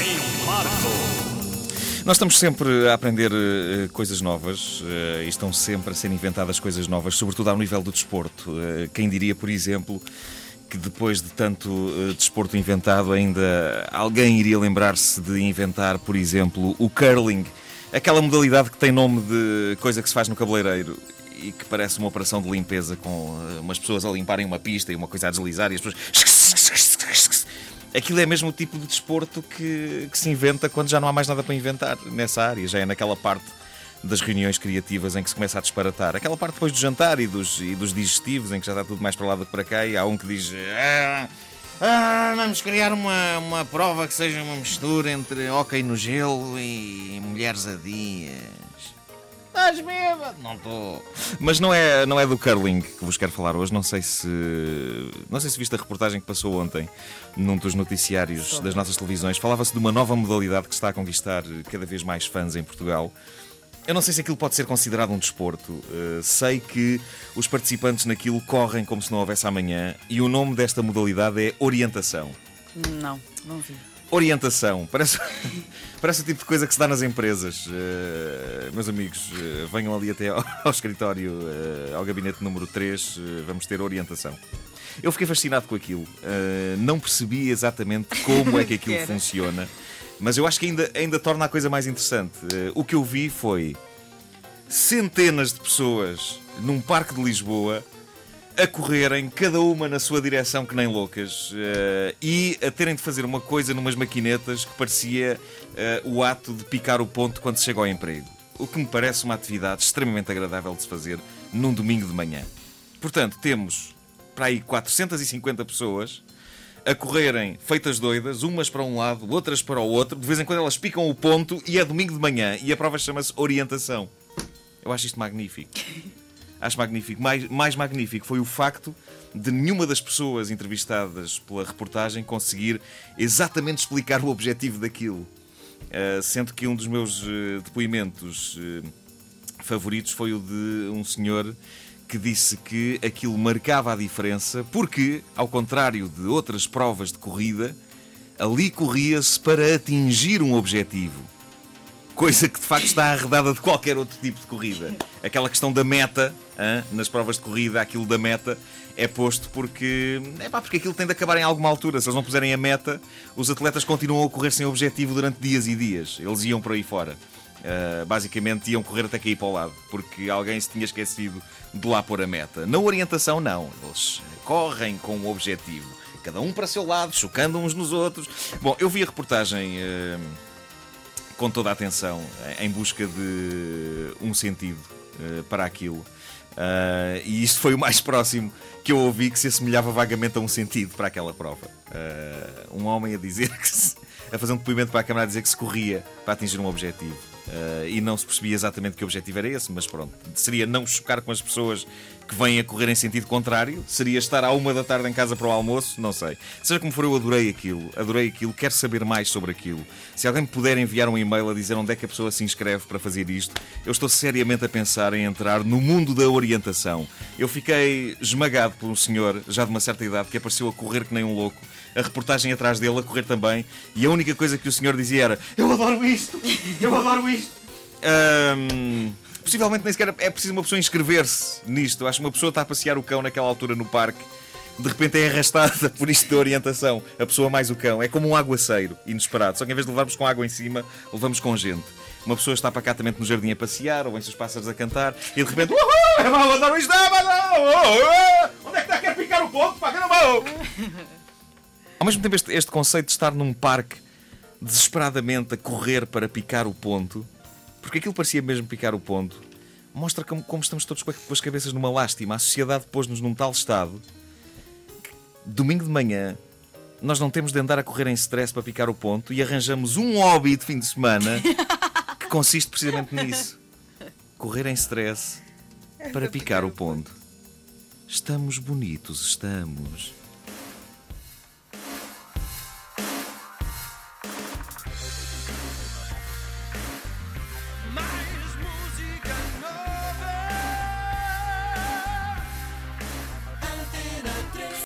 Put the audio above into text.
em Marco. Nós estamos sempre a aprender uh, coisas novas uh, e estão sempre a ser inventadas coisas novas, sobretudo ao nível do desporto. Uh, quem diria, por exemplo, que depois de tanto desporto inventado, ainda alguém iria lembrar-se de inventar, por exemplo, o curling, aquela modalidade que tem nome de coisa que se faz no cabeleireiro e que parece uma operação de limpeza com umas pessoas a limparem uma pista e uma coisa a deslizar e as pessoas. Aquilo é mesmo o tipo de desporto que, que se inventa quando já não há mais nada para inventar nessa área, já é naquela parte das reuniões criativas em que se começa a disparatar. Aquela parte depois do jantar e dos, e dos digestivos, em que já está tudo mais para lá do que para cá, e há um que diz. Ah, ah, vamos criar uma, uma prova que seja uma mistura entre hóquei no gelo e mulheres adias. Estás bêbado? Não estou. Mas não é, não é do curling que vos quero falar hoje. Não sei se. Não sei se viste a reportagem que passou ontem num dos noticiários das nossas televisões. Falava-se de uma nova modalidade que está a conquistar cada vez mais fãs em Portugal. Eu não sei se aquilo pode ser considerado um desporto. Uh, sei que os participantes naquilo correm como se não houvesse amanhã e o nome desta modalidade é orientação. Não, não vi. Orientação. Parece, parece o tipo de coisa que se dá nas empresas. Uh, meus amigos, uh, venham ali até ao, ao escritório, uh, ao gabinete número 3, vamos ter orientação. Eu fiquei fascinado com aquilo. não percebi exatamente como é que aquilo funciona, mas eu acho que ainda, ainda torna a coisa mais interessante. o que eu vi foi centenas de pessoas num parque de Lisboa a correrem, cada uma na sua direção, que nem loucas, uh, e a terem de fazer uma coisa numas maquinetas que parecia uh, o ato de picar o ponto quando se chega ao emprego. O que me parece uma atividade extremamente agradável de se fazer num domingo de manhã. Portanto, temos para aí 450 pessoas a correrem feitas doidas, umas para um lado, outras para o outro. De vez em quando elas picam o ponto e é domingo de manhã e a prova chama-se orientação. Eu acho isto magnífico. acho magnífico. Mais, mais magnífico foi o facto de nenhuma das pessoas entrevistadas pela reportagem conseguir exatamente explicar o objetivo daquilo. Uh, sendo que um dos meus uh, depoimentos uh, favoritos foi o de um senhor que disse que aquilo marcava a diferença porque, ao contrário de outras provas de corrida, ali corria-se para atingir um objetivo coisa que de facto está arredada de qualquer outro tipo de corrida. Aquela questão da meta, hein, nas provas de corrida, aquilo da meta é posto porque. É pá, porque aquilo tem de acabar em alguma altura. Se eles não puserem a meta, os atletas continuam a correr sem objetivo durante dias e dias. Eles iam por aí fora. Uh, basicamente iam correr até cair para o lado, porque alguém se tinha esquecido de lá pôr a meta. Na orientação, não. Eles correm com um objetivo. Cada um para o seu lado, chocando uns nos outros. Bom, eu vi a reportagem. Uh com toda a atenção, em busca de um sentido uh, para aquilo. Uh, e isto foi o mais próximo que eu ouvi que se assemelhava vagamente a um sentido para aquela prova. Uh, um homem a dizer que se, a fazer um depoimento para a câmara a dizer que se corria para atingir um objetivo. Uh, e não se percebia exatamente que objetivo era esse, mas pronto, seria não chocar com as pessoas que vêm a correr em sentido contrário, seria estar à uma da tarde em casa para o almoço, não sei. Seja como for, eu adorei aquilo, adorei aquilo, quero saber mais sobre aquilo. Se alguém me puder enviar um e-mail a dizer onde é que a pessoa se inscreve para fazer isto, eu estou seriamente a pensar em entrar no mundo da orientação. Eu fiquei esmagado por um senhor, já de uma certa idade, que apareceu a correr que nem um louco, a reportagem atrás dele a correr também, e a única coisa que o senhor dizia era: Eu adoro isto, eu adoro isto. Um, possivelmente nem sequer é preciso uma pessoa inscrever-se nisto. Acho que uma pessoa está a passear o cão naquela altura no parque, de repente é arrastada por isto de orientação. A pessoa mais o cão. É como um aguaceiro inesperado. Só que em vez de levarmos com água em cima, levamos com gente. Uma pessoa está pacatamente no jardim a passear, ou os pássaros a cantar, e de repente, uhul, é mal andar isto, onde é que está? Quer picar o ponto? Pá, caramba! Ao mesmo tempo, este, este conceito de estar num parque desesperadamente a correr para picar o ponto porque aquilo parecia mesmo picar o ponto, mostra como, como estamos todos com as cabeças numa lástima. A sociedade pôs-nos num tal estado que, domingo de manhã, nós não temos de andar a correr em stress para picar o ponto e arranjamos um hobby de fim de semana que consiste precisamente nisso: correr em stress para picar o ponto. Estamos bonitos, estamos.